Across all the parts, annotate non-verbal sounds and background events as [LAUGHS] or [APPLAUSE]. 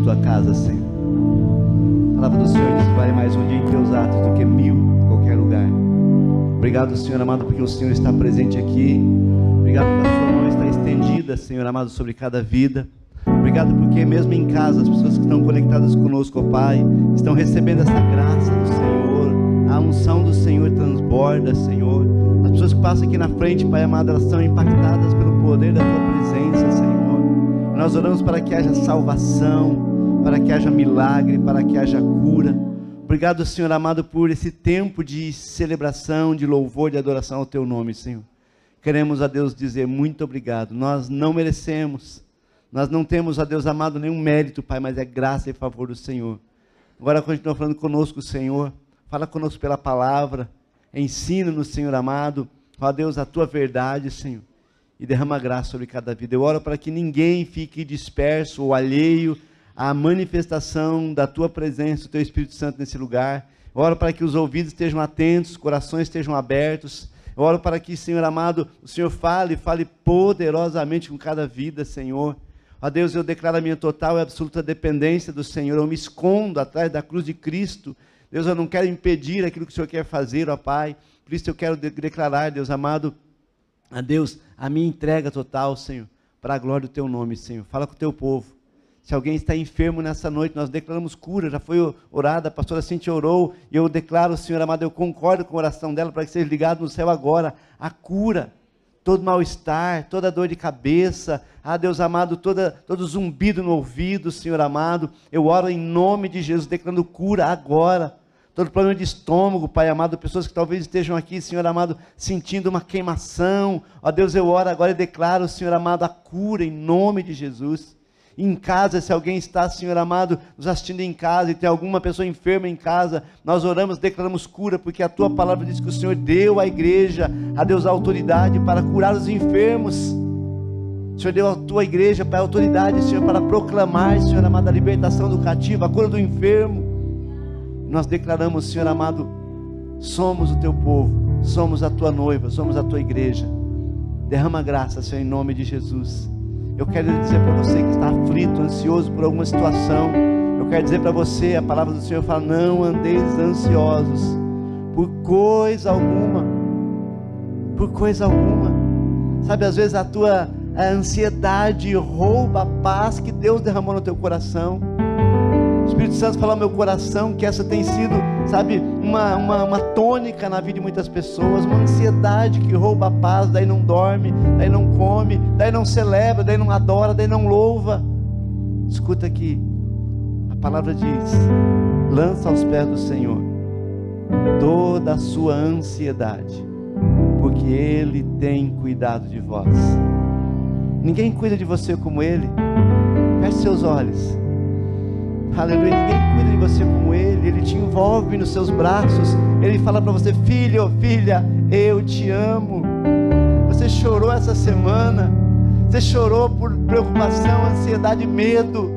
tua casa, Senhor. A palavra do Senhor diz que vale mais um dia em teus atos do que mil em qualquer lugar. Obrigado, Senhor amado, porque o Senhor está presente aqui. Obrigado porque a sua mão está estendida, Senhor amado, sobre cada vida. Obrigado porque mesmo em casa as pessoas que estão conectadas conosco, ó Pai, estão recebendo essa graça do Senhor. A unção do Senhor transborda, Senhor. As pessoas que passam aqui na frente, Pai amado, elas são impactadas pelo poder da tua presença, Senhor. Nós oramos para que haja salvação, para que haja milagre, para que haja cura. Obrigado, Senhor amado, por esse tempo de celebração, de louvor, de adoração ao teu nome, Senhor. Queremos a Deus dizer muito obrigado. Nós não merecemos nós não temos, a Deus amado, nenhum mérito, Pai, mas é graça e favor do Senhor. Agora continua falando conosco, Senhor. Fala conosco pela palavra. Ensina-nos, Senhor amado. Ó Deus, a tua verdade, Senhor. E derrama graça sobre cada vida. Eu oro para que ninguém fique disperso ou alheio à manifestação da tua presença, do teu Espírito Santo nesse lugar. Eu oro para que os ouvidos estejam atentos, os corações estejam abertos. Eu oro para que, Senhor amado, o Senhor fale, fale poderosamente com cada vida, Senhor. Ó Deus, eu declaro a minha total e absoluta dependência do Senhor. Eu me escondo atrás da cruz de Cristo. Deus, eu não quero impedir aquilo que o Senhor quer fazer, ó Pai. Por isso eu quero declarar, Deus amado, a Deus, a minha entrega total, Senhor, para a glória do Teu nome, Senhor. Fala com o Teu povo. Se alguém está enfermo nessa noite, nós declaramos cura. Já foi orada, a pastora Cintia orou. E eu declaro, Senhor amado, eu concordo com a oração dela para que seja ligado no céu agora. A cura todo mal-estar, toda dor de cabeça, ah Deus amado, toda, todo zumbido no ouvido, Senhor amado, eu oro em nome de Jesus, declarando cura agora, todo problema de estômago, Pai amado, pessoas que talvez estejam aqui, Senhor amado, sentindo uma queimação, ó Deus, eu oro agora e declaro, Senhor amado, a cura em nome de Jesus, em casa, se alguém está, Senhor amado, nos assistindo em casa e tem alguma pessoa enferma em casa, nós oramos, declaramos cura, porque a tua palavra diz que o Senhor deu à igreja, a Deus a autoridade para curar os enfermos. Senhor deu à tua igreja para a autoridade, Senhor, para proclamar, Senhor amado, a libertação do cativo, a cura do enfermo. Nós declaramos, Senhor amado, somos o teu povo, somos a tua noiva, somos a tua igreja. Derrama graça, Senhor, em nome de Jesus. Eu quero dizer para você que está aflito, ansioso por alguma situação. Eu quero dizer para você, a palavra do Senhor fala: não andeis ansiosos por coisa alguma. Por coisa alguma. Sabe, às vezes a tua a ansiedade rouba a paz que Deus derramou no teu coração. Espírito Santo fala meu coração que essa tem sido, sabe, uma, uma, uma tônica na vida de muitas pessoas, uma ansiedade que rouba a paz, daí não dorme, daí não come, daí não celebra, daí não adora, daí não louva. Escuta aqui, a palavra diz: lança aos pés do Senhor toda a sua ansiedade, porque Ele tem cuidado de vós. Ninguém cuida de você como Ele. Feche seus olhos. Aleluia. Ninguém cuida de você como Ele. Ele te envolve nos seus braços. Ele fala para você: Filho, filha, eu te amo. Você chorou essa semana. Você chorou por preocupação, ansiedade, medo.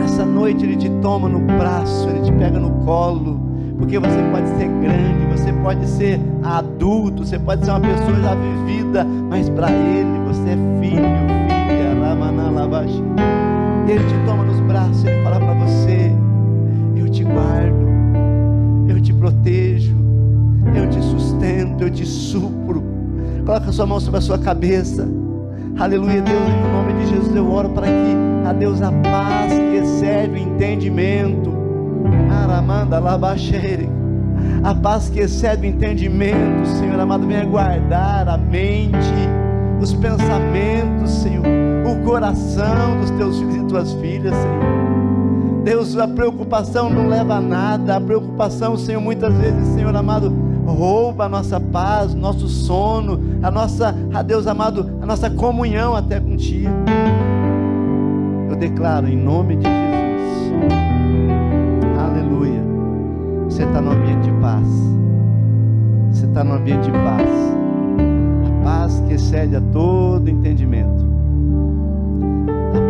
Nessa noite Ele te toma no braço, Ele te pega no colo. Porque você pode ser grande, você pode ser adulto, você pode ser uma pessoa já vivida, mas para Ele você é filho, filha, Ramanalabashi. Ele te toma nos braços, Ele fala para você: Eu te guardo, eu te protejo, eu te sustento, eu te supro. Coloca a sua mão sobre a sua cabeça. Aleluia, Deus, em nome de Jesus eu oro para que a Deus a paz que excede o entendimento. Aramanda labaxere. A paz que excede o entendimento, Senhor amado, venha guardar a mente, os pensamentos, Senhor coração dos teus filhos e tuas filhas, Senhor. Deus, a preocupação não leva a nada, a preocupação, Senhor, muitas vezes, Senhor amado, rouba a nossa paz, nosso sono, a nossa, a Deus amado, a nossa comunhão até contigo. Eu declaro em nome de Jesus, aleluia. Você está no ambiente de paz, você está no ambiente de paz, a paz que excede a todo entendimento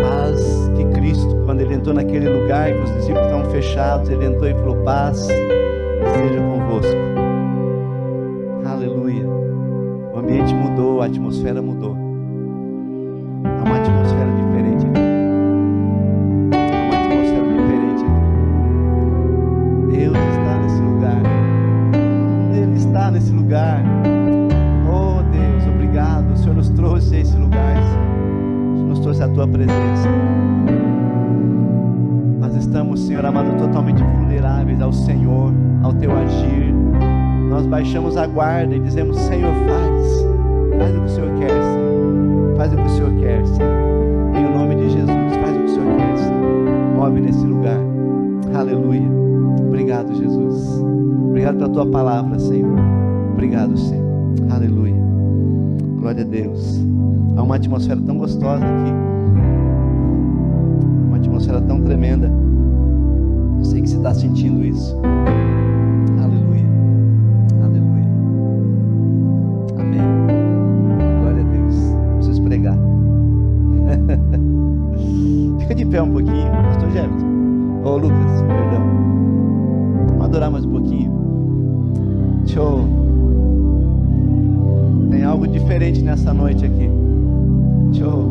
paz que Cristo, quando ele entrou naquele lugar que os discípulos estavam fechados, ele entrou e falou: Paz seja convosco. Aleluia. O ambiente mudou, a atmosfera mudou. Há uma atmosfera diferente aqui. Há uma atmosfera diferente aqui. Deus está nesse lugar. Ele está nesse lugar. Oh Deus, obrigado. O Senhor nos trouxe a esse lugar. O Senhor nos trouxe a tua presença. nós baixamos a guarda e dizemos: Senhor, faz, faz o que o Senhor quer, Senhor. Faz o que o Senhor quer, Senhor. Em nome de Jesus, faz o que o Senhor quer, Senhor. Move nesse lugar. Aleluia. Obrigado, Jesus. Obrigado pela tua palavra, Senhor. Obrigado, Senhor. Aleluia. Glória a Deus. Há uma atmosfera tão gostosa aqui. Uma atmosfera tão tremenda. Eu sei que você está sentindo isso. pé um pouquinho, pastor Jefferson. Ô oh, Lucas, perdão. Vamos adorar mais um pouquinho. Show. Tem algo diferente nessa noite aqui. Show.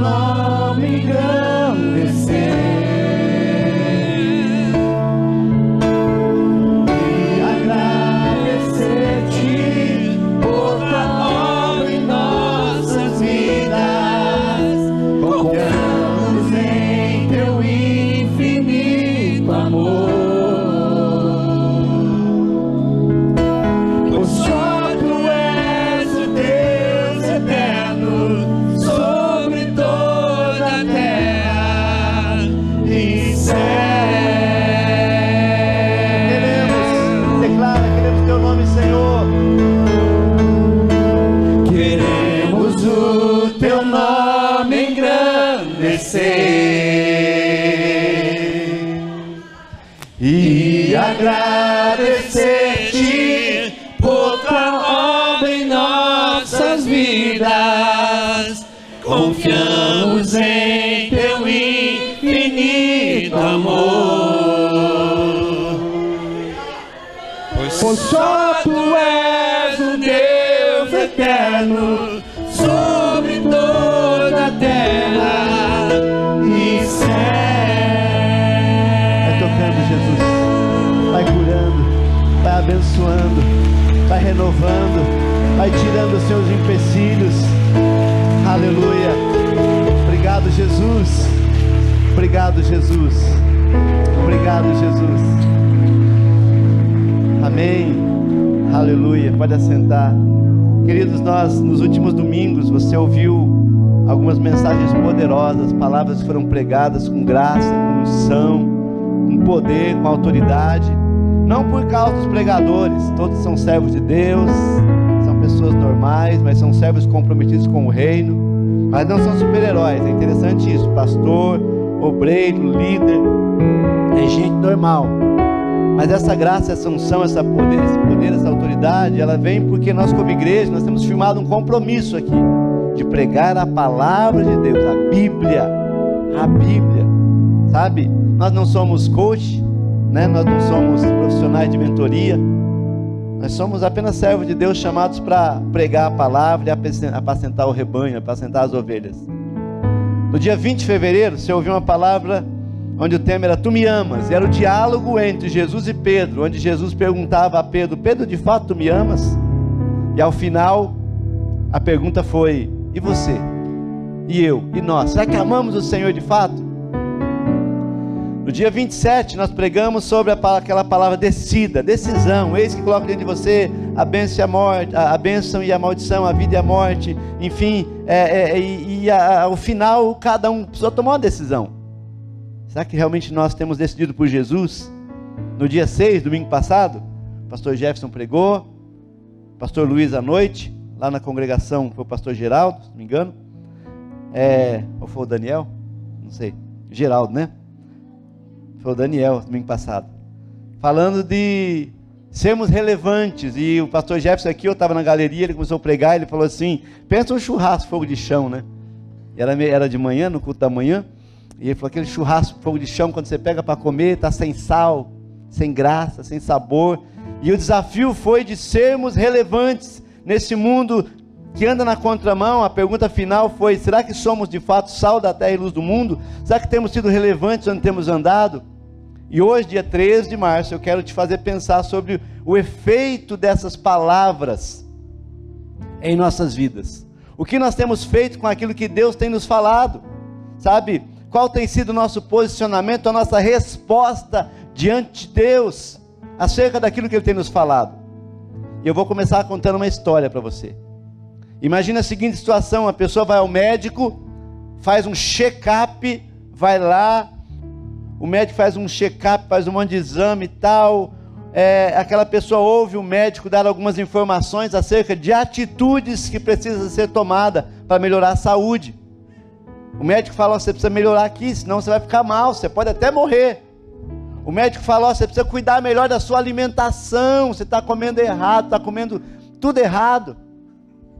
Love Mamigas. transformando, vai renovando, vai tirando os seus empecilhos. Aleluia. Obrigado, Jesus. Obrigado, Jesus. Obrigado, Jesus. Amém. Aleluia. Pode assentar. Queridos, nós nos últimos domingos você ouviu algumas mensagens poderosas, palavras que foram pregadas com graça, com unção, com poder, com autoridade não por causa dos pregadores, todos são servos de Deus, são pessoas normais, mas são servos comprometidos com o reino, mas não são super-heróis, é interessante isso, pastor, obreiro, líder, é gente normal, mas essa graça, essa unção, essa poder, esse poder, essa autoridade, ela vem porque nós como igreja, nós temos firmado um compromisso aqui, de pregar a palavra de Deus, a Bíblia, a Bíblia, sabe? Nós não somos coach, né? Nós não somos profissionais de mentoria, nós somos apenas servos de Deus chamados para pregar a palavra e apacentar o rebanho, apacentar as ovelhas. No dia 20 de fevereiro, você ouviu uma palavra onde o tema era Tu me amas, e era o diálogo entre Jesus e Pedro, onde Jesus perguntava a Pedro: Pedro, de fato tu me amas? E ao final, a pergunta foi: E você? E eu? E nós? Será que amamos o Senhor de fato? No dia 27, nós pregamos sobre aquela palavra descida, decisão. Eis que coloca dentro de você a bênção e a morte, a, bênção e a maldição, a vida e a morte. Enfim, é, é, é e, e a, ao final, cada um precisou tomar uma decisão. Será que realmente nós temos decidido por Jesus? No dia 6, domingo passado, o pastor Jefferson pregou, pastor Luiz à noite, lá na congregação foi o pastor Geraldo, se não me engano. É, ou foi o Daniel? Não sei. Geraldo, né? Foi o Daniel, domingo passado. Falando de sermos relevantes. E o pastor Jefferson aqui, eu estava na galeria, ele começou a pregar, ele falou assim: pensa um churrasco, fogo de chão, né? Era, era de manhã, no culto da manhã. E ele falou: aquele churrasco, fogo de chão, quando você pega para comer, está sem sal, sem graça, sem sabor. E o desafio foi de sermos relevantes nesse mundo que anda na contramão. A pergunta final foi: será que somos de fato sal da terra e luz do mundo? Será que temos sido relevantes onde temos andado? E hoje, dia 13 de março, eu quero te fazer pensar sobre o efeito dessas palavras em nossas vidas. O que nós temos feito com aquilo que Deus tem nos falado? Sabe? Qual tem sido o nosso posicionamento, a nossa resposta diante de Deus acerca daquilo que Ele tem nos falado? E eu vou começar contando uma história para você. Imagina a seguinte situação: a pessoa vai ao médico, faz um check-up, vai lá, o médico faz um check-up, faz um monte de exame e tal. É, aquela pessoa ouve o médico dar algumas informações acerca de atitudes que precisam ser tomadas para melhorar a saúde. O médico fala: você precisa melhorar aqui, senão você vai ficar mal, você pode até morrer. O médico fala: você precisa cuidar melhor da sua alimentação, você está comendo errado, está comendo tudo errado.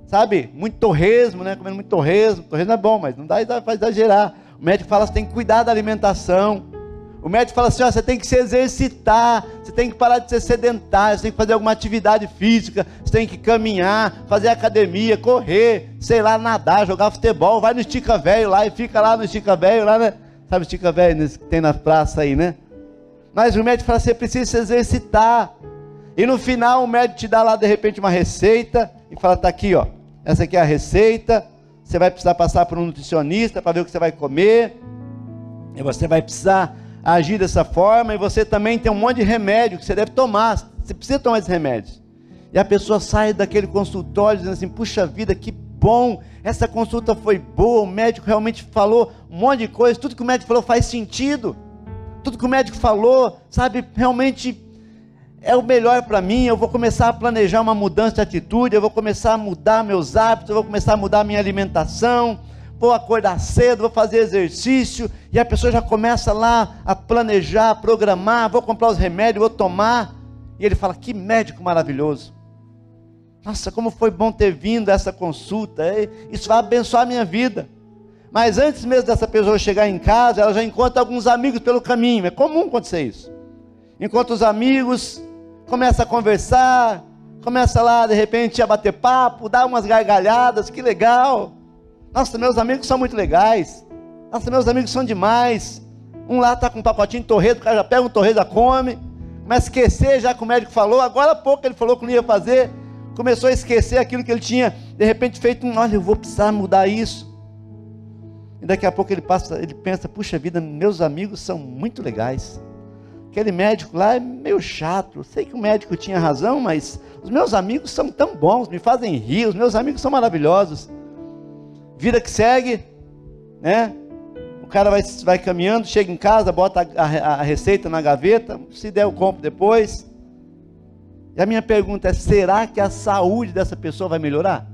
Sabe? Muito torresmo, né? Comendo muito torresmo. Torresmo é bom, mas não dá para exagerar. O médico fala: você tem que cuidar da alimentação. O médico fala assim: ó, você tem que se exercitar, você tem que parar de ser sedentário, você tem que fazer alguma atividade física, você tem que caminhar, fazer academia, correr, sei lá, nadar, jogar futebol, vai no estica velho lá e fica lá no estica velho lá, né? Sabe o estica velho que tem na praça aí, né? Mas o médico fala: você precisa se exercitar. E no final o médico te dá lá de repente uma receita e fala: tá aqui, ó, essa aqui é a receita. Você vai precisar passar por um nutricionista para ver o que você vai comer. E você vai precisar agir dessa forma, e você também tem um monte de remédio que você deve tomar. Você precisa tomar esses remédios. E a pessoa sai daquele consultório dizendo assim: puxa vida, que bom, essa consulta foi boa, o médico realmente falou um monte de coisa, tudo que o médico falou faz sentido. Tudo que o médico falou, sabe, realmente é o melhor para mim. Eu vou começar a planejar uma mudança de atitude, eu vou começar a mudar meus hábitos, eu vou começar a mudar minha alimentação vou acordar cedo, vou fazer exercício, e a pessoa já começa lá a planejar, a programar, vou comprar os remédios, vou tomar. E ele fala: Que médico maravilhoso. Nossa, como foi bom ter vindo essa consulta. Isso vai abençoar a minha vida. Mas antes mesmo dessa pessoa chegar em casa, ela já encontra alguns amigos pelo caminho. É comum acontecer isso. Encontra os amigos, começa a conversar, começa lá de repente a bater papo, dá umas gargalhadas, que legal. Nossa, meus amigos são muito legais. Nossa, meus amigos são demais. Um lá está com um pacotinho de torresmo, o cara já pega um torresmo, come. A esquecer já que o médico falou. Agora há pouco ele falou que não ia fazer. Começou a esquecer aquilo que ele tinha, de repente, feito. Olha, eu vou precisar mudar isso. E daqui a pouco ele passa, ele pensa, puxa vida, meus amigos são muito legais. Aquele médico lá é meio chato. Sei que o médico tinha razão, mas os meus amigos são tão bons, me fazem rir, os meus amigos são maravilhosos. Vida que segue, né? O cara vai, vai caminhando, chega em casa, bota a, a, a receita na gaveta, se der eu compro depois. E a minha pergunta é: será que a saúde dessa pessoa vai melhorar?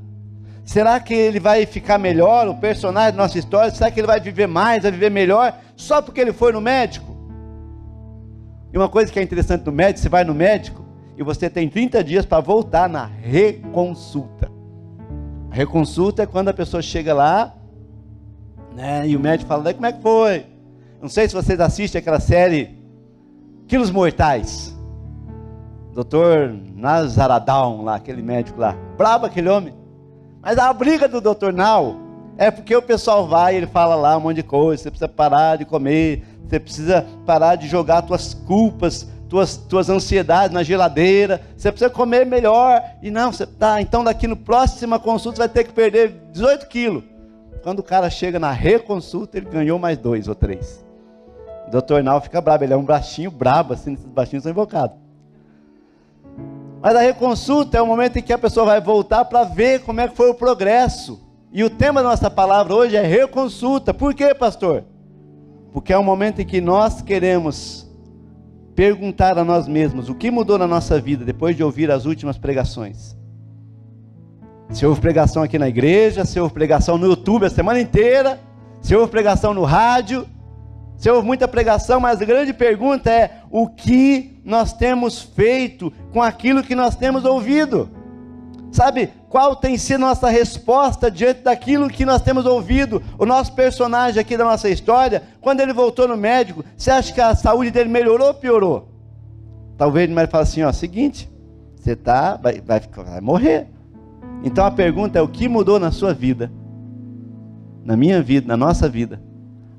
Será que ele vai ficar melhor, o personagem da nossa história? Será que ele vai viver mais, vai viver melhor, só porque ele foi no médico? E uma coisa que é interessante no médico: você vai no médico e você tem 30 dias para voltar na reconsulta. A reconsulta é quando a pessoa chega lá, né, e o médico fala: como é que foi? Não sei se vocês assistem aquela série Quilos Mortais. Doutor Nazaradão, lá, aquele médico lá. Brabo aquele homem. Mas a briga do doutor Nau é porque o pessoal vai, ele fala lá um monte de coisa, você precisa parar de comer, você precisa parar de jogar tuas culpas, tuas, tuas ansiedades na geladeira, você precisa comer melhor. E não, você tá, então daqui no próxima consulta você vai ter que perder 18 quilos. Quando o cara chega na reconsulta, ele ganhou mais dois ou três. O doutor Nau fica brabo, ele é um baixinho brabo, assim, esses baixinhos são invocados. Mas a reconsulta é o momento em que a pessoa vai voltar para ver como é que foi o progresso. E o tema da nossa palavra hoje é reconsulta. Por quê, pastor? Porque é o momento em que nós queremos perguntar a nós mesmos o que mudou na nossa vida depois de ouvir as últimas pregações. Se houve pregação aqui na igreja, se houve pregação no YouTube a semana inteira, se houve pregação no rádio, se houve muita pregação, mas a grande pergunta é: o que nós temos feito com aquilo que nós temos ouvido? Sabe, qual tem sido nossa resposta diante daquilo que nós temos ouvido? O nosso personagem aqui da nossa história, quando ele voltou no médico, você acha que a saúde dele melhorou ou piorou? Talvez ele falar assim: ó, seguinte, você tá, vai, vai, vai morrer. Então a pergunta é: o que mudou na sua vida? Na minha vida, na nossa vida?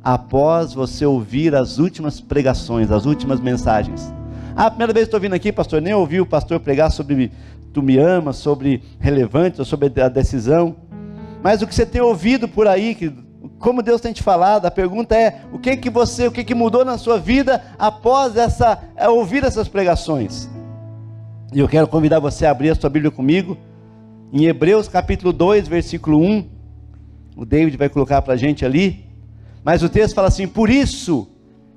após você ouvir as últimas pregações, as últimas mensagens. Ah, primeira vez que estou vindo aqui, pastor, nem ouvi o pastor pregar sobre tu me amas, sobre relevante, sobre a decisão. Mas o que você tem ouvido por aí, como Deus tem te falado, a pergunta é: o que que você, o que que mudou na sua vida após essa é, ouvir essas pregações? E eu quero convidar você a abrir a sua Bíblia comigo em Hebreus capítulo 2, versículo 1. O David vai colocar para a gente ali. Mas o texto fala assim: por isso,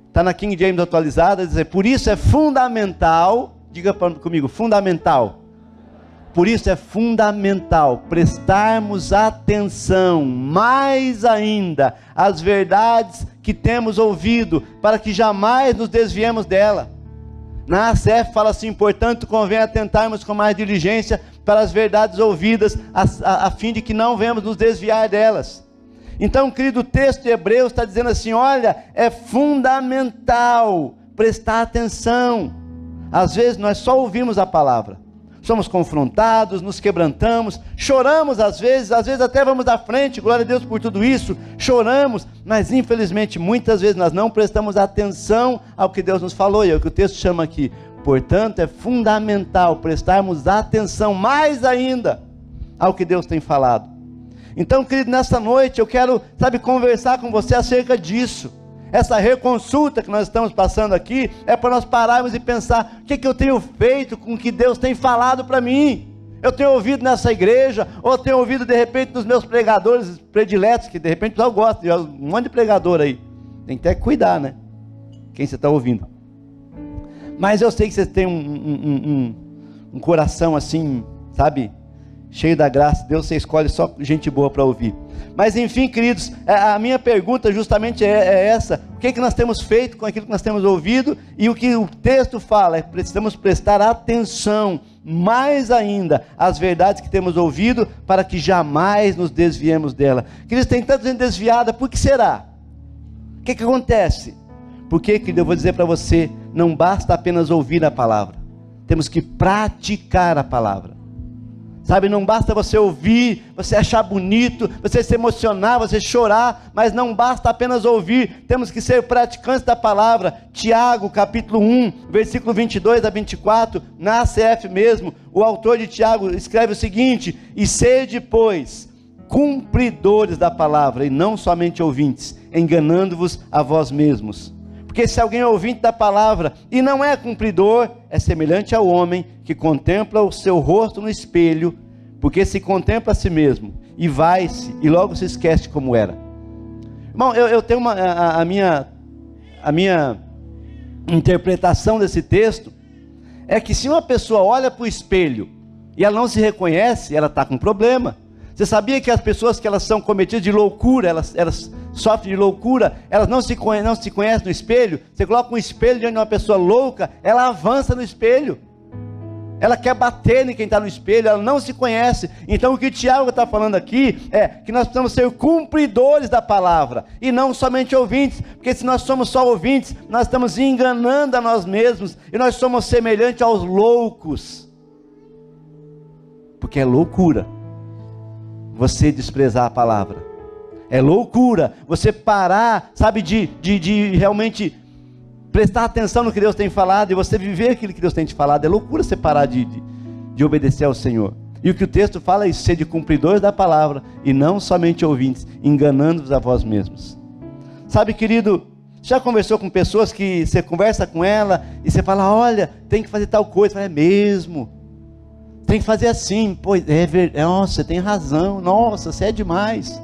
está na King James atualizada, dizer, por isso é fundamental, diga comigo, fundamental. Por isso é fundamental prestarmos atenção mais ainda às verdades que temos ouvido, para que jamais nos desviemos dela. Na ACF fala assim: portanto, convém atentarmos com mais diligência para as verdades ouvidas, a, a, a fim de que não venhamos nos desviar delas. Então, querido, o texto de Hebreus está dizendo assim: olha, é fundamental prestar atenção. Às vezes nós só ouvimos a palavra, somos confrontados, nos quebrantamos, choramos às vezes, às vezes até vamos à frente, glória a Deus por tudo isso, choramos, mas infelizmente muitas vezes nós não prestamos atenção ao que Deus nos falou, e é o que o texto chama aqui. Portanto, é fundamental prestarmos atenção mais ainda ao que Deus tem falado. Então, querido, nessa noite eu quero, sabe, conversar com você acerca disso. Essa reconsulta que nós estamos passando aqui é para nós pararmos e pensar: o que, que eu tenho feito com o que Deus tem falado para mim? Eu tenho ouvido nessa igreja, ou tenho ouvido de repente dos meus pregadores prediletos, que de repente o pessoal gosta, de um monte de pregador aí. Tem que até cuidar, né? Quem você está ouvindo. Mas eu sei que você tem um, um, um, um coração assim, sabe? cheio da graça, Deus você escolhe só gente boa para ouvir. Mas enfim, queridos, é, a minha pergunta justamente é, é essa: o que, é que nós temos feito com aquilo que nós temos ouvido? E o que o texto fala é precisamos prestar atenção mais ainda às verdades que temos ouvido, para que jamais nos desviemos dela. Queridos, tem tanta gente desviada, por que será? O que, que acontece? Porque, querido, eu vou dizer para você: não basta apenas ouvir a palavra, temos que praticar a palavra. Sabe, não basta você ouvir, você achar bonito, você se emocionar, você chorar, mas não basta apenas ouvir, temos que ser praticantes da palavra. Tiago, capítulo 1, versículo 22 a 24, na ACF mesmo, o autor de Tiago escreve o seguinte: E sede, pois, cumpridores da palavra, e não somente ouvintes, enganando-vos a vós mesmos. Porque se alguém é ouvinte da palavra e não é cumpridor, é semelhante ao homem que contempla o seu rosto no espelho, porque se contempla a si mesmo e vai-se e logo se esquece como era. Irmão, eu, eu tenho uma, a, a, minha, a minha interpretação desse texto é que se uma pessoa olha para o espelho e ela não se reconhece, ela está com problema. Você sabia que as pessoas que elas são cometidas de loucura, elas, elas sofrem de loucura, elas não se, não se conhecem no espelho? Você coloca um espelho diante de uma pessoa louca, ela avança no espelho. Ela quer bater em quem está no espelho, ela não se conhece. Então o que o Tiago está falando aqui é que nós precisamos ser cumpridores da palavra e não somente ouvintes, porque se nós somos só ouvintes, nós estamos enganando a nós mesmos e nós somos semelhantes aos loucos. Porque é loucura você desprezar a palavra. É loucura você parar, sabe, de, de, de realmente prestar atenção no que Deus tem falado e você viver aquilo que Deus tem te falado. É loucura você parar de, de, de obedecer ao Senhor. E o que o texto fala é isso, ser de cumpridores da palavra e não somente ouvintes, enganando-vos a vós mesmos. Sabe, querido, já conversou com pessoas que você conversa com ela e você fala, olha, tem que fazer tal coisa, é mesmo. Tem que fazer assim, pois é verdade, nossa, você tem razão, nossa, você é demais.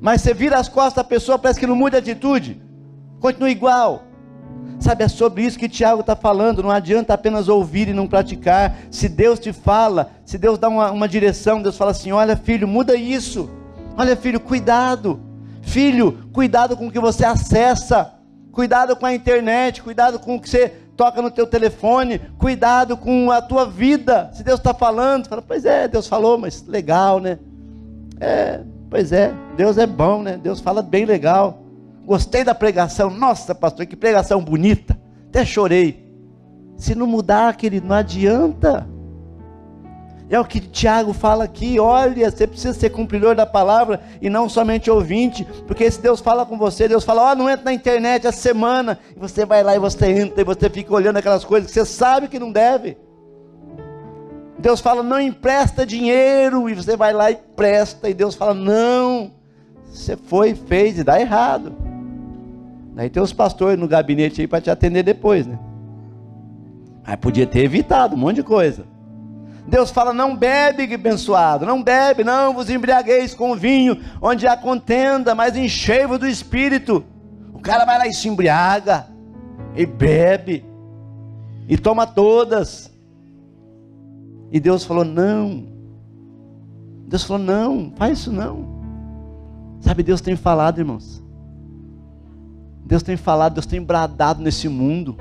Mas você vira as costas da pessoa, parece que não muda de atitude, continua igual. Sabe, é sobre isso que Tiago está falando. Não adianta apenas ouvir e não praticar. Se Deus te fala, se Deus dá uma, uma direção, Deus fala assim: olha, filho, muda isso. Olha, filho, cuidado. Filho, cuidado com o que você acessa. Cuidado com a internet. Cuidado com o que você toca no teu telefone. Cuidado com a tua vida. Se Deus está falando, fala, pois é, Deus falou, mas legal, né? É, pois é, Deus é bom, né? Deus fala bem legal. Gostei da pregação. Nossa, pastor, que pregação bonita. Até chorei. Se não mudar, querido, não adianta. É o que Tiago fala aqui. Olha, você precisa ser cumpridor da palavra e não somente ouvinte. Porque se Deus fala com você, Deus fala: Ó, oh, não entra na internet a semana. E você vai lá e você entra e você fica olhando aquelas coisas que você sabe que não deve. Deus fala: não empresta dinheiro. E você vai lá e presta. E Deus fala: não. Você foi, fez e dá errado. Aí tem os pastores no gabinete aí para te atender depois, né? Aí podia ter evitado um monte de coisa. Deus fala: não bebe, abençoado, não bebe, não vos embriagueis com vinho, onde há contenda, mas enchei-vos do espírito. O cara vai lá e se embriaga, e bebe, e toma todas. E Deus falou: não. Deus falou: não, faz isso não. Sabe, Deus tem falado, irmãos. Deus tem falado, Deus tem bradado nesse mundo.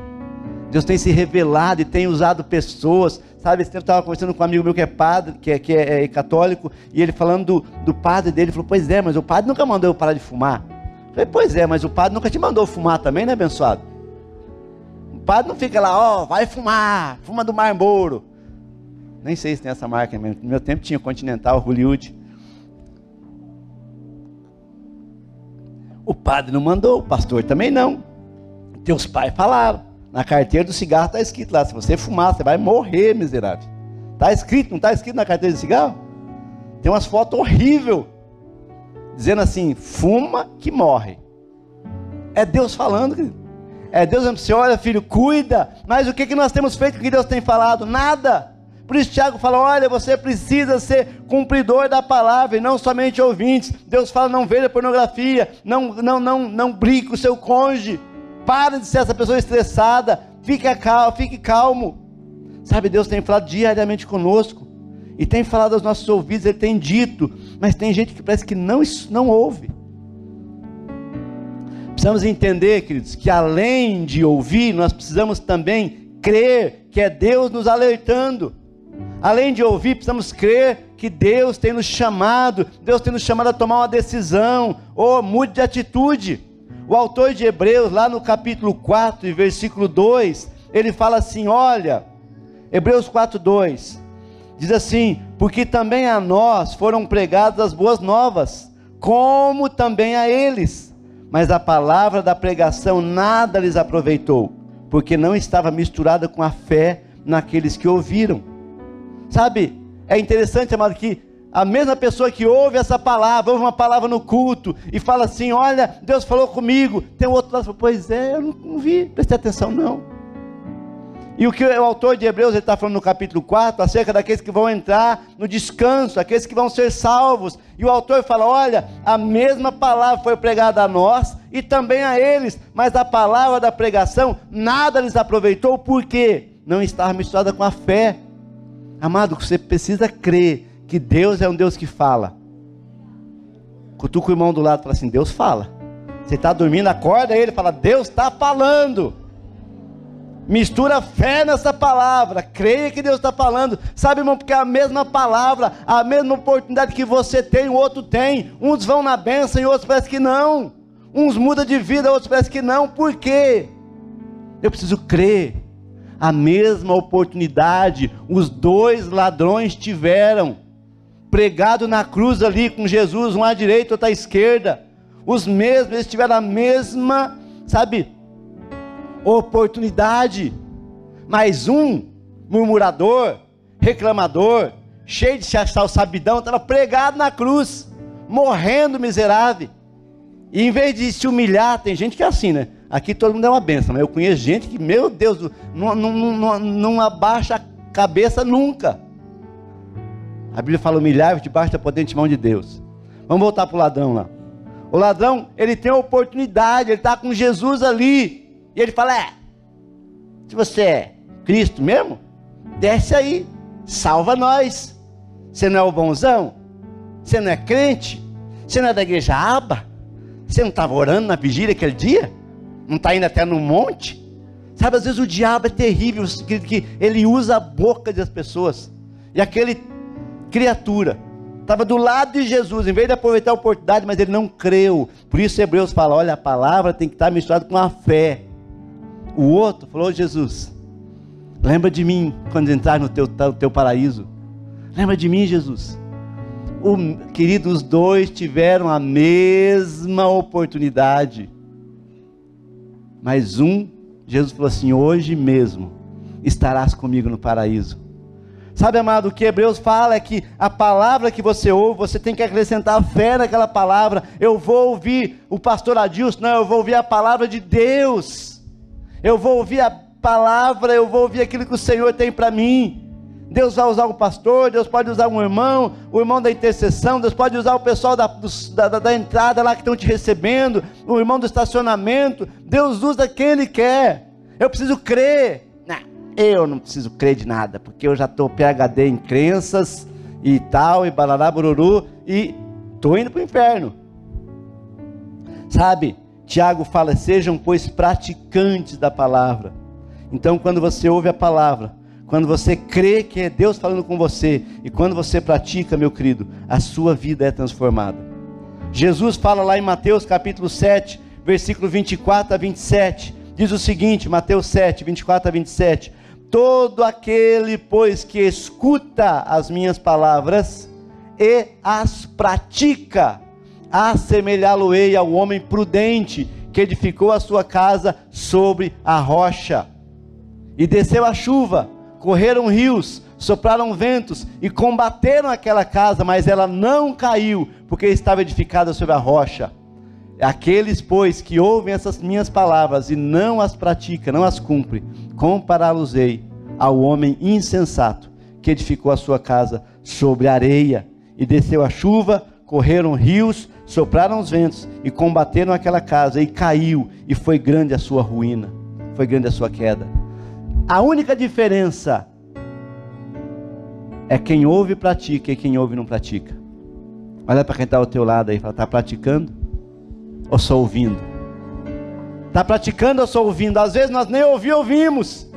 Deus tem se revelado e tem usado pessoas. Sabe, esse tempo eu estava conversando com um amigo meu que é padre, que é, que é, é católico, e ele falando do, do padre dele, falou: Pois é, mas o padre nunca mandou eu parar de fumar. Eu falei: Pois é, mas o padre nunca te mandou fumar também, né, abençoado? O padre não fica lá, ó, oh, vai fumar, fuma do Marlboro. Nem sei se tem essa marca, no meu tempo tinha Continental, Hollywood. O padre não mandou, o pastor também não. Teus pais falaram. Na carteira do cigarro está escrito lá: se você fumar, você vai morrer, miserável. Está escrito, não está escrito na carteira de cigarro? Tem umas fotos horríveis, dizendo assim: fuma que morre. É Deus falando, querido. É Deus dizendo olha, filho, cuida. Mas o que, que nós temos feito o que Deus tem falado? Nada. Por isso Tiago fala: olha, você precisa ser cumpridor da palavra e não somente ouvintes. Deus fala: não veja pornografia, não, não, não, não brigue com o seu cônjuge. Para de ser essa pessoa estressada. Fique calmo, fique calmo. Sabe, Deus tem falado diariamente conosco. E tem falado aos nossos ouvidos, Ele tem dito. Mas tem gente que parece que não, não ouve. Precisamos entender, queridos, que além de ouvir, nós precisamos também crer que é Deus nos alertando. Além de ouvir, precisamos crer que Deus tem nos chamado, Deus tem nos chamado a tomar uma decisão, ou mude de atitude. O autor de Hebreus, lá no capítulo 4, versículo 2, ele fala assim: olha, Hebreus 4, 2, diz assim: porque também a nós foram pregadas as boas novas, como também a eles, mas a palavra da pregação nada lhes aproveitou, porque não estava misturada com a fé naqueles que ouviram. Sabe, é interessante, amado, que a mesma pessoa que ouve essa palavra, ouve uma palavra no culto e fala assim: Olha, Deus falou comigo. Tem outro lado, pois é, eu não, não vi, prestei atenção, não. E o que o autor de Hebreus está falando no capítulo 4, acerca daqueles que vão entrar no descanso, aqueles que vão ser salvos. E o autor fala: olha, a mesma palavra foi pregada a nós e também a eles, mas a palavra da pregação nada lhes aproveitou, por quê? não estava misturada com a fé. Amado, você precisa crer que Deus é um Deus que fala. Cutuca o irmão do lado e fala assim: Deus fala. Você está dormindo, acorda ele, fala: Deus está falando. Mistura fé nessa palavra, creia que Deus está falando. Sabe, irmão, porque é a mesma palavra, a mesma oportunidade que você tem, o outro tem. Uns vão na bênção e outros parece que não. Uns mudam de vida, outros parece que não. Por quê? Eu preciso crer. A mesma oportunidade os dois ladrões tiveram. Pregado na cruz ali com Jesus, um à direita, outro à esquerda. Os mesmos, eles tiveram a mesma, sabe, oportunidade. Mas um murmurador, reclamador, cheio de achar o sabidão, estava pregado na cruz, morrendo miserável. E em vez de se humilhar, tem gente que é assim, né? Aqui todo mundo é uma benção, mas eu conheço gente que, meu Deus, não, não, não, não abaixa a cabeça nunca. A Bíblia fala humilhar debaixo da potente mão de Deus. Vamos voltar para o ladrão lá. O ladrão, ele tem a oportunidade, ele está com Jesus ali. E ele fala: É, se você é Cristo mesmo, desce aí, salva nós. Você não é o bonzão? Você não é crente? Você não é da igreja aba? Você não estava orando na vigília aquele dia? Não está indo até no monte? Sabe, às vezes o diabo é terrível, que ele usa a boca das pessoas. E aquele criatura estava do lado de Jesus, em vez de aproveitar a oportunidade, mas ele não creu. Por isso Hebreus fala: olha, a palavra tem que estar misturada com a fé. O outro falou: Jesus, lembra de mim quando entrar no teu, no teu paraíso. Lembra de mim, Jesus. O, querido, os dois tiveram a mesma oportunidade. Mas um, Jesus falou assim: hoje mesmo estarás comigo no paraíso. Sabe, amado, o que Hebreus fala é que a palavra que você ouve, você tem que acrescentar fé naquela palavra. Eu vou ouvir o pastor Adilson, não, eu vou ouvir a palavra de Deus eu vou ouvir a palavra, eu vou ouvir aquilo que o Senhor tem para mim. Deus vai usar um pastor, Deus pode usar um irmão, o irmão da intercessão, Deus pode usar o pessoal da, da, da entrada lá que estão te recebendo, o irmão do estacionamento. Deus usa quem Ele quer. Eu preciso crer. Não, eu não preciso crer de nada, porque eu já estou PHD em crenças e tal, e balará bururu, e estou indo para o inferno. Sabe? Tiago fala: sejam, pois, praticantes da palavra. Então, quando você ouve a palavra, quando você crê que é Deus falando com você, e quando você pratica, meu querido, a sua vida é transformada. Jesus fala lá em Mateus capítulo 7, versículo 24 a 27, diz o seguinte: Mateus 7, 24 a 27. Todo aquele, pois, que escuta as minhas palavras e as pratica, assemelhá-lo-ei ao homem prudente que edificou a sua casa sobre a rocha. E desceu a chuva, correram rios, sopraram ventos e combateram aquela casa, mas ela não caiu, porque estava edificada sobre a rocha. Aqueles, pois, que ouvem essas minhas palavras e não as praticam, não as cumprem, compará-los-ei ao homem insensato que edificou a sua casa sobre areia. E desceu a chuva, correram rios, sopraram os ventos e combateram aquela casa, e caiu, e foi grande a sua ruína, foi grande a sua queda. A única diferença é quem ouve pratica e quem ouve não pratica. Olha para quem está ao teu lado aí está praticando ou só ouvindo? Está praticando ou só ouvindo? Às vezes nós nem ouvir, ouvimos.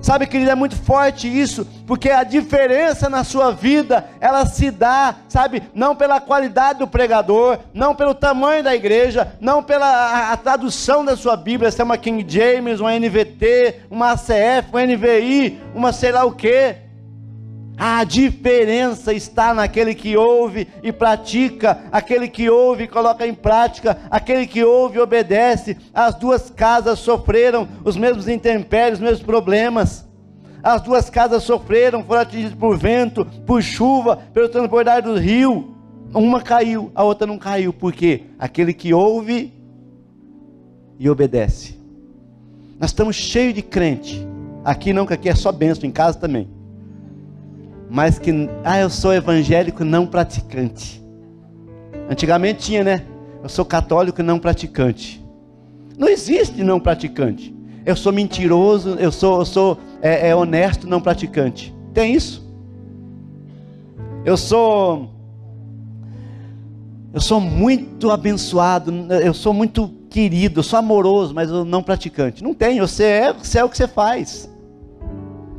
Sabe, querido, é muito forte isso, porque a diferença na sua vida, ela se dá, sabe, não pela qualidade do pregador, não pelo tamanho da igreja, não pela a, a tradução da sua Bíblia, se é uma King James, uma NVT, uma ACF, uma NVI, uma sei lá o quê. A diferença está naquele que ouve e pratica, aquele que ouve e coloca em prática, aquele que ouve e obedece. As duas casas sofreram os mesmos intempéries, os mesmos problemas. As duas casas sofreram, foram atingidas por vento, por chuva, pelo transbordar do rio. Uma caiu, a outra não caiu. Por quê? Aquele que ouve e obedece. Nós estamos cheios de crente. Aqui não, que aqui é só benção, em casa também mas que, ah, eu sou evangélico não praticante. Antigamente tinha, né? Eu sou católico não praticante. Não existe não praticante. Eu sou mentiroso, eu sou, eu sou é, é honesto, não praticante. Tem isso. Eu sou eu sou muito abençoado, eu sou muito querido, eu sou amoroso, mas eu não praticante. Não tem, você é, você é o que você faz.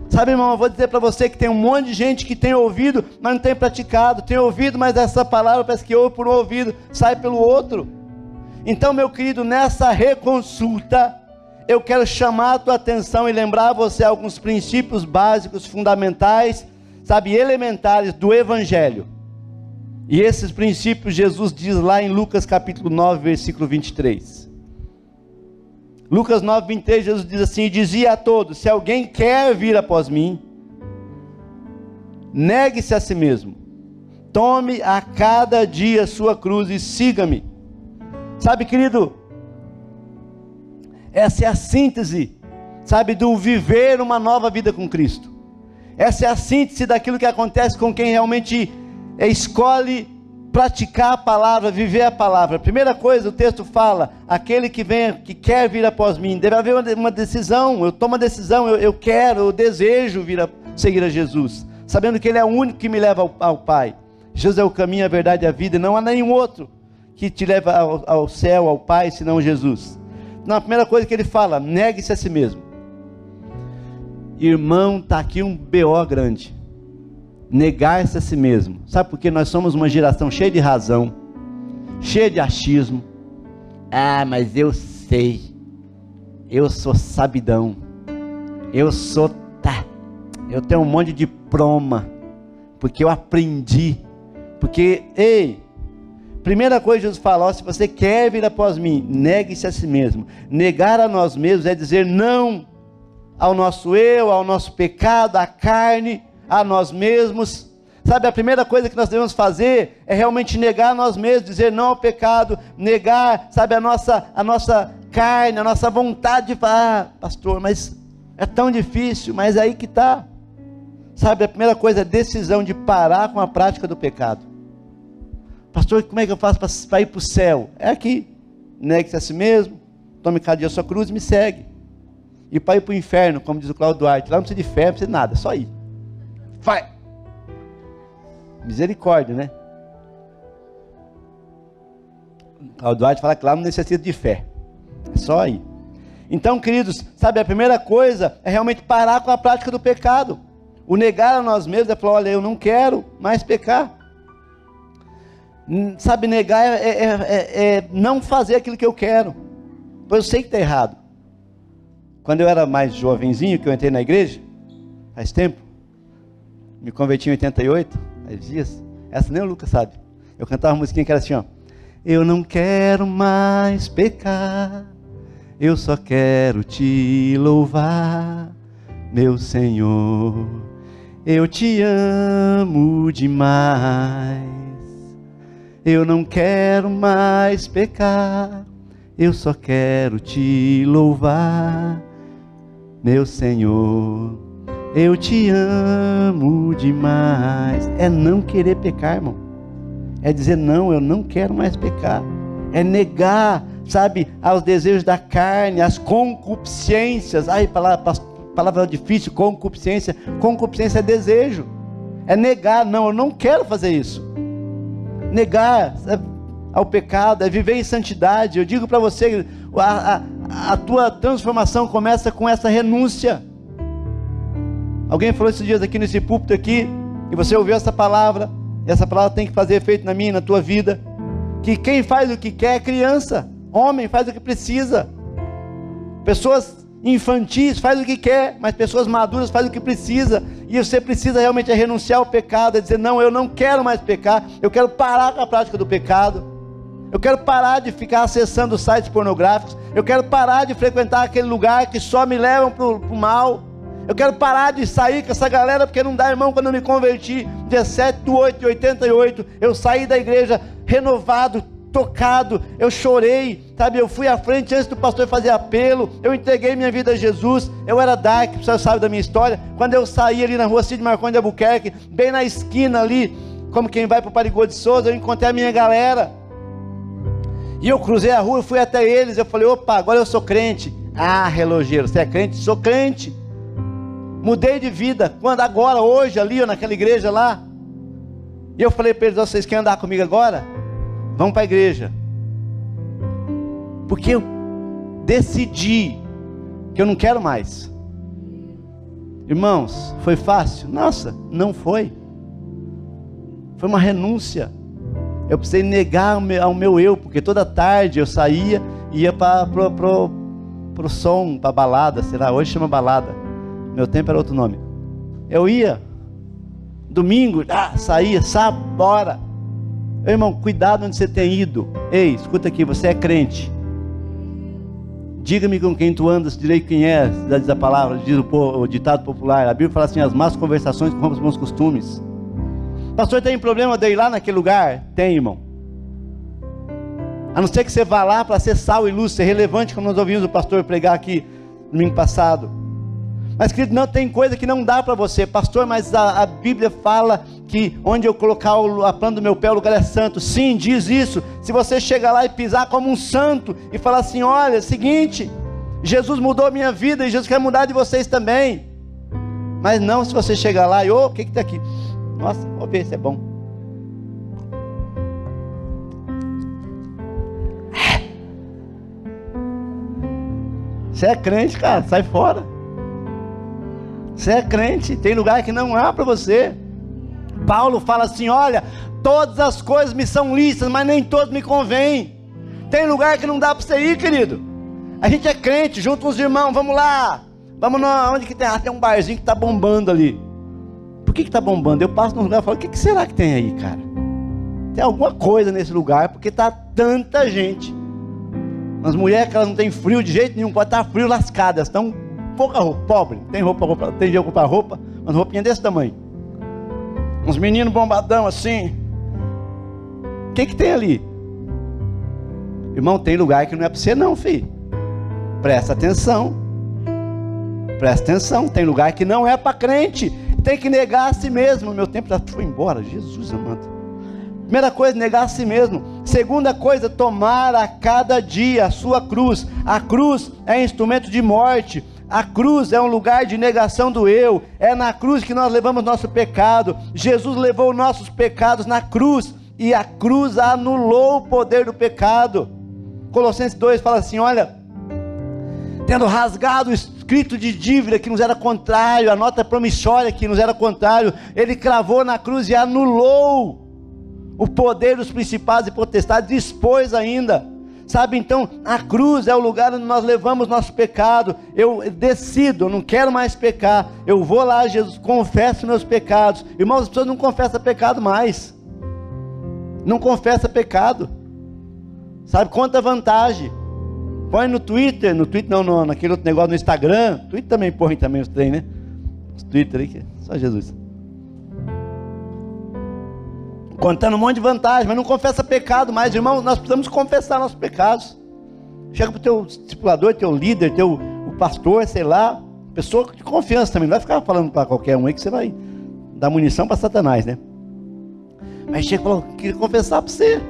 Sabe, irmão, eu vou dizer para você que tem um monte de gente que tem ouvido, mas não tem praticado. Tem ouvido, mas essa palavra parece que ouve por um ouvido, sai pelo outro. Então, meu querido, nessa reconsulta, eu quero chamar a tua atenção e lembrar você alguns princípios básicos, fundamentais, sabe, elementares do Evangelho. E esses princípios Jesus diz lá em Lucas capítulo 9, versículo 23. Lucas 9, 23, Jesus diz assim: e dizia a todos: se alguém quer vir após mim, negue-se a si mesmo, tome a cada dia sua cruz e siga-me. Sabe, querido, essa é a síntese, sabe, do viver uma nova vida com Cristo. Essa é a síntese daquilo que acontece com quem realmente escolhe praticar a palavra, viver a palavra. Primeira coisa, o texto fala: aquele que vem, que quer vir após mim, deve haver uma decisão. Eu tomo a decisão, eu, eu quero, eu desejo vir a seguir a Jesus, sabendo que Ele é o único que me leva ao, ao Pai. Jesus é o caminho, a verdade e a vida, não há nenhum outro que te leva ao, ao céu, ao Pai, senão Jesus. Então, a primeira coisa que ele fala: negue-se a si mesmo. Irmão, está aqui um BO grande negar-se a si mesmo. Sabe por que nós somos uma geração cheia de razão, cheia de achismo. Ah, mas eu sei. Eu sou sabidão. Eu sou tá. Eu tenho um monte de diploma porque eu aprendi. Porque, ei, primeira coisa Jesus falou, se você quer vir após mim, negue-se a si mesmo. Negar a nós mesmos é dizer não ao nosso eu, ao nosso pecado, à carne, a nós mesmos. Sabe, a primeira coisa que nós devemos fazer é realmente negar a nós mesmos, dizer não ao pecado, negar, sabe, a nossa, a nossa carne, a nossa vontade de falar, ah, pastor, mas é tão difícil, mas é aí que está. Sabe, a primeira coisa é decisão de parar com a prática do pecado. Pastor, como é que eu faço para ir para o céu? É aqui. Negue-se a si mesmo, tome cada dia a sua cruz e me segue. E para ir para o inferno, como diz o Claudio Duarte, lá não precisa de fé, não precisa de nada, é só ir. Vai. Misericórdia, né? O Duarte fala que lá não necessita de fé. É só aí. Então, queridos, sabe, a primeira coisa é realmente parar com a prática do pecado. O negar a nós mesmos é falar: olha, eu não quero mais pecar. Sabe, negar é, é, é, é não fazer aquilo que eu quero. Pois eu sei que está errado. Quando eu era mais jovenzinho, que eu entrei na igreja, faz tempo, me converti em 88, faz dias. Essa nem o Lucas sabe. Eu cantava uma musiquinha que era assim, ó. Eu não quero mais pecar, eu só quero te louvar, meu Senhor. Eu te amo demais. Eu não quero mais pecar, eu só quero te louvar, meu Senhor. Eu te amo demais. É não querer pecar, irmão. É dizer, não, eu não quero mais pecar. É negar, sabe, aos desejos da carne, às concupiscências. Ai, palavra, palavra difícil, concupiscência. Concupiscência é desejo. É negar, não, eu não quero fazer isso. Negar ao pecado é viver em santidade. Eu digo para você, a, a, a tua transformação começa com essa renúncia. Alguém falou esses dias aqui nesse púlpito aqui, e você ouviu essa palavra, e essa palavra tem que fazer efeito na minha na tua vida. Que quem faz o que quer é criança, homem faz o que precisa. Pessoas infantis faz o que quer, mas pessoas maduras faz o que precisa. E você precisa realmente é renunciar ao pecado, é dizer: "Não, eu não quero mais pecar, eu quero parar com a prática do pecado. Eu quero parar de ficar acessando sites pornográficos. Eu quero parar de frequentar aquele lugar que só me levam para o mal. Eu quero parar de sair com essa galera, porque não dá, irmão, quando eu me converti, dia 7 de 8 de 88, eu saí da igreja renovado, tocado, eu chorei, sabe? Eu fui à frente antes do pastor fazer apelo, eu entreguei minha vida a Jesus, eu era dark, você sabe da minha história. Quando eu saí ali na rua Cid Marconi de Albuquerque, bem na esquina ali, como quem vai para o Parigô de Souza, eu encontrei a minha galera. E eu cruzei a rua, fui até eles, eu falei, opa, agora eu sou crente. Ah, relogeiro, você é crente? Sou crente. Mudei de vida. Quando agora, hoje, ali, naquela igreja lá. E eu falei para eles: vocês querem andar comigo agora? Vamos para a igreja. Porque eu decidi que eu não quero mais. Irmãos, foi fácil? Nossa, não foi. Foi uma renúncia. Eu precisei negar ao meu, eu, porque toda tarde eu saía e ia para pro som, para balada, sei lá, hoje chama balada. Meu tempo era outro nome. Eu ia, domingo, ah, saía, sábado, bora. Meu irmão, cuidado onde você tem ido. Ei, escuta aqui, você é crente. Diga-me com quem tu andas, direi quem é, diz a palavra, diz o, o ditado popular. A Bíblia fala assim: as más conversações com os bons costumes. Pastor, tem problema de ir lá naquele lugar? Tem, irmão. A não ser que você vá lá para ser sal e luz, ser relevante, como nós ouvimos o pastor pregar aqui no domingo passado. Mas, querido, não tem coisa que não dá para você, pastor. Mas a, a, Bíblia fala que onde eu colocar o, a planta do meu pé, o lugar é santo. Sim, diz isso. Se você chegar lá e pisar como um santo e falar assim: olha, é seguinte, Jesus mudou a minha vida e Jesus quer mudar de vocês também. Mas não se você chegar lá e, ô, oh, o que está aqui? Nossa, vou ver se é bom. Você é crente, cara, sai fora. Você é crente, tem lugar que não há para você. Paulo fala assim: olha, todas as coisas me são listas, mas nem todas me convêm. Tem lugar que não dá para você ir, querido. A gente é crente, junto com os irmãos, vamos lá. Vamos no, onde que tem? Ah, tem um barzinho que está bombando ali que está bombando? Eu passo num lugar e falo, o que, que será que tem aí, cara? Tem alguma coisa nesse lugar, porque tá tanta gente. As mulheres que elas não têm frio de jeito nenhum, pode estar tá frio lascadas, estão pouca roupa, pobre. Tem roupa, roupa tem de comprar roupa, mas roupinha desse tamanho. Uns meninos bombadão assim. O que, que tem ali? Irmão, tem lugar que não é para você não, filho. Presta atenção. Presta atenção, tem lugar que não é para crente tem que negar a si mesmo. Meu tempo já foi embora, Jesus amado. Primeira coisa, negar a si mesmo. Segunda coisa, tomar a cada dia a sua cruz. A cruz é instrumento de morte. A cruz é um lugar de negação do eu. É na cruz que nós levamos nosso pecado. Jesus levou nossos pecados na cruz. E a cruz anulou o poder do pecado. Colossenses 2 fala assim: olha, tendo rasgado o escrito de dívida que nos era contrário, a nota promissória que nos era contrário, ele cravou na cruz e anulou o poder dos principados e potestades, expôs ainda. Sabe, então, a cruz é o lugar onde nós levamos nosso pecado. Eu decido, eu não quero mais pecar. Eu vou lá, Jesus, confesso meus pecados. Irmãos, as pessoas não confessam pecado mais. Não confessa pecado. Sabe quanta vantagem? Põe no Twitter, no Twitter não, no, naquele outro negócio no Instagram. Twitter também põe também os trem, né? Os Twitter aí, é só Jesus. Contando um monte de vantagem, mas não confessa pecado mais, irmão. Nós precisamos confessar nossos pecados. Chega para o teu discipulador, teu líder, teu o pastor, sei lá, pessoa de confiança também. Não vai ficar falando para qualquer um aí que você vai dar munição para Satanás, né? Mas chega e fala, queria confessar para você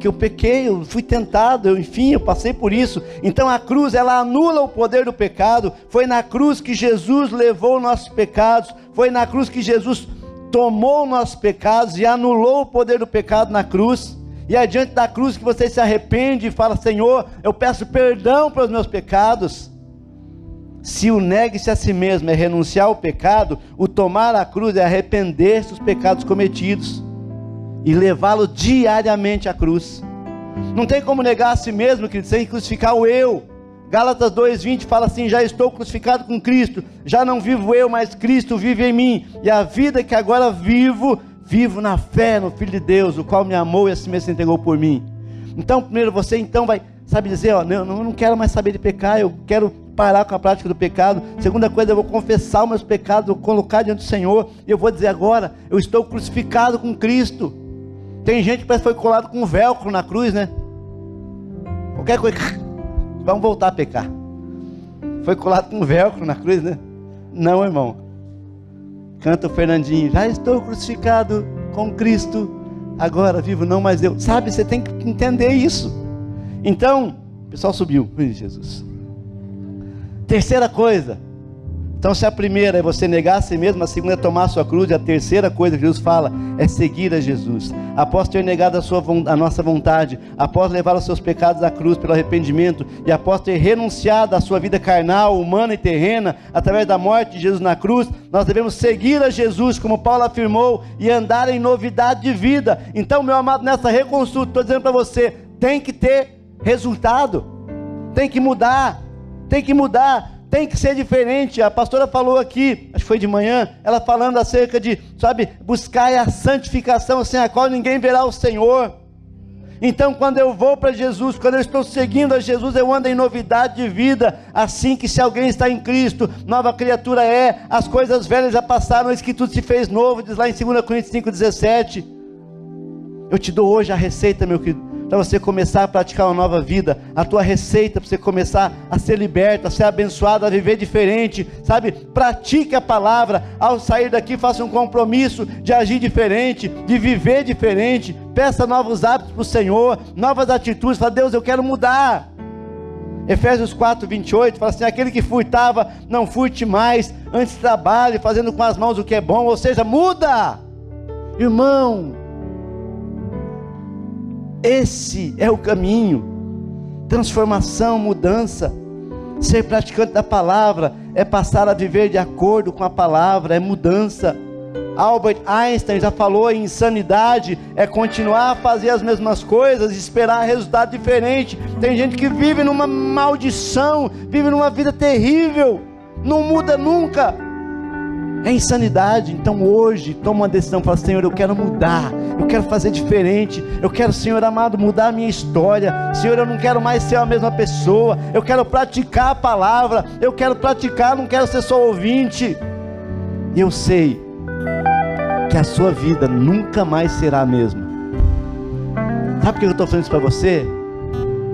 que eu pequei, eu fui tentado, eu, enfim, eu passei por isso. Então a cruz, ela anula o poder do pecado. Foi na cruz que Jesus levou nossos pecados, foi na cruz que Jesus tomou nossos pecados e anulou o poder do pecado na cruz. E é diante da cruz que você se arrepende e fala: Senhor, eu peço perdão pelos meus pecados. Se o negue-se a si mesmo é renunciar ao pecado, o tomar a cruz é arrepender-se dos pecados cometidos e levá-lo diariamente à cruz. Não tem como negar a si mesmo, querido, sem crucificar o eu. Gálatas 2:20 fala assim: Já estou crucificado com Cristo, já não vivo eu, mas Cristo vive em mim, e a vida que agora vivo, vivo na fé no Filho de Deus, o qual me amou e assim mesmo se entregou por mim. Então, primeiro você então vai, sabe dizer, ó, não, não quero mais saber de pecar, eu quero parar com a prática do pecado. Segunda coisa, eu vou confessar os meus pecados, vou colocar diante do Senhor, e eu vou dizer agora, eu estou crucificado com Cristo. Tem gente que parece que foi colado com um velcro na cruz, né? Qualquer coisa. Vamos voltar a pecar. Foi colado com um velcro na cruz, né? Não, irmão. Canta o Fernandinho. Já estou crucificado com Cristo. Agora vivo não mais eu. Sabe, você tem que entender isso. Então, o pessoal subiu. Jesus. Terceira coisa. Então, se a primeira é você negar a si mesmo, a segunda é tomar a sua cruz, e a terceira coisa que Jesus fala é seguir a Jesus. Após ter negado a, sua, a nossa vontade, após levar os seus pecados à cruz pelo arrependimento, e após ter renunciado à sua vida carnal, humana e terrena, através da morte de Jesus na cruz, nós devemos seguir a Jesus, como Paulo afirmou, e andar em novidade de vida. Então, meu amado, nessa reconstrução, estou dizendo para você: tem que ter resultado, tem que mudar, tem que mudar tem que ser diferente. A pastora falou aqui, acho que foi de manhã, ela falando acerca de, sabe, buscar a santificação sem a qual ninguém verá o Senhor. Então, quando eu vou para Jesus, quando eu estou seguindo a Jesus, eu ando em novidade de vida. Assim que se alguém está em Cristo, nova criatura é, as coisas velhas já passaram, eis que tudo se fez novo, diz lá em 2 Coríntios 5,17. Eu te dou hoje a receita, meu querido para você começar a praticar uma nova vida, a tua receita para você começar a ser liberto, a ser abençoado, a viver diferente, sabe? Pratique a palavra, ao sair daqui faça um compromisso de agir diferente, de viver diferente, peça novos hábitos para o Senhor, novas atitudes, fala, Deus, eu quero mudar. Efésios 4, 28 fala assim: aquele que furtava, não furte mais, antes trabalhe, fazendo com as mãos o que é bom, ou seja, muda, irmão, esse é o caminho. Transformação, mudança. Ser praticante da palavra é passar a viver de acordo com a palavra, é mudança. Albert Einstein já falou em insanidade é continuar a fazer as mesmas coisas e esperar resultado diferente. Tem gente que vive numa maldição, vive numa vida terrível, não muda nunca é insanidade. Então hoje, toma uma decisão, fala: Senhor, eu quero mudar, eu quero fazer diferente, eu quero, Senhor amado, mudar a minha história. Senhor, eu não quero mais ser a mesma pessoa, eu quero praticar a palavra, eu quero praticar, não quero ser só ouvinte. E eu sei que a sua vida nunca mais será a mesma. Sabe por que eu estou falando isso para você?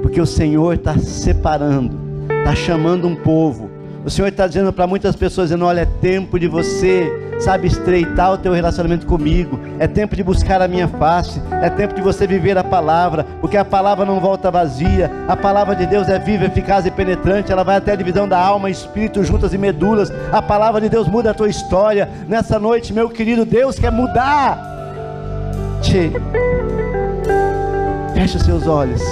Porque o Senhor está separando, está chamando um povo o Senhor está dizendo para muitas pessoas, dizendo, olha, é tempo de você, sabe, estreitar o teu relacionamento comigo. É tempo de buscar a minha face. É tempo de você viver a palavra, porque a palavra não volta vazia. A palavra de Deus é viva, eficaz e penetrante. Ela vai até a divisão da alma, espírito, juntas e medulas. A palavra de Deus muda a tua história. Nessa noite, meu querido, Deus quer mudar. Tchê. Feche seus olhos.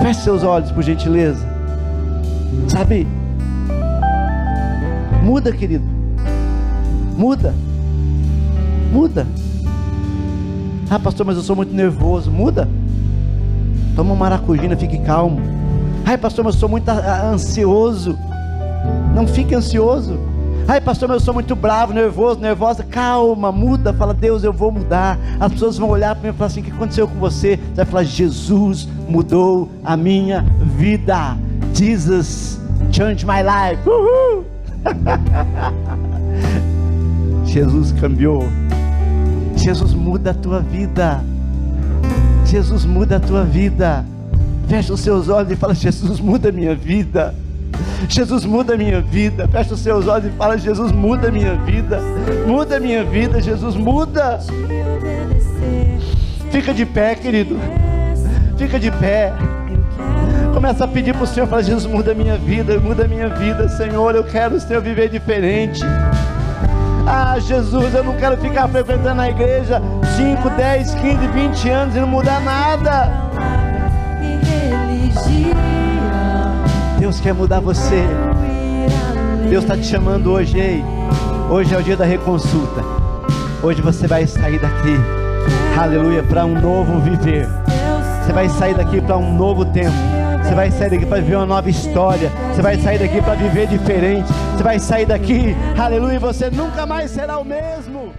Feche seus olhos, por gentileza. Sabe? Muda, querido. Muda. Muda. Ah, pastor, mas eu sou muito nervoso. Muda. Toma uma maracujina, fique calmo. Ai, pastor, mas eu sou muito ansioso. Não fique ansioso. Ai, pastor, mas eu sou muito bravo, nervoso, nervosa. Calma, muda. Fala, Deus, eu vou mudar. As pessoas vão olhar para mim e falar assim: o que aconteceu com você? Você vai falar: Jesus mudou a minha vida. Jesus changed my life. Uhul. [LAUGHS] Jesus cambiou. Jesus muda a tua vida. Jesus muda a tua vida. Fecha os seus olhos e fala: Jesus muda a minha vida. Jesus muda a minha vida. Fecha os seus olhos e fala: Jesus muda a minha vida. Muda a minha vida. Jesus muda. Fica de pé, querido. Fica de pé. Começa a pedir para o Senhor, fala, Jesus, muda minha vida, muda minha vida, Senhor, eu quero, Senhor, viver diferente. Ah, Jesus, eu não quero ficar frequentando a igreja 5, 10, 15, 20 anos e não mudar nada. Deus quer mudar você. Deus está te chamando hoje, ei. Hoje é o dia da reconsulta. Hoje você vai sair daqui, aleluia, para um novo viver. Você vai sair daqui para um novo tempo. Você vai sair daqui para viver uma nova história. Você vai sair daqui para viver diferente. Você vai sair daqui, aleluia, e você nunca mais será o mesmo.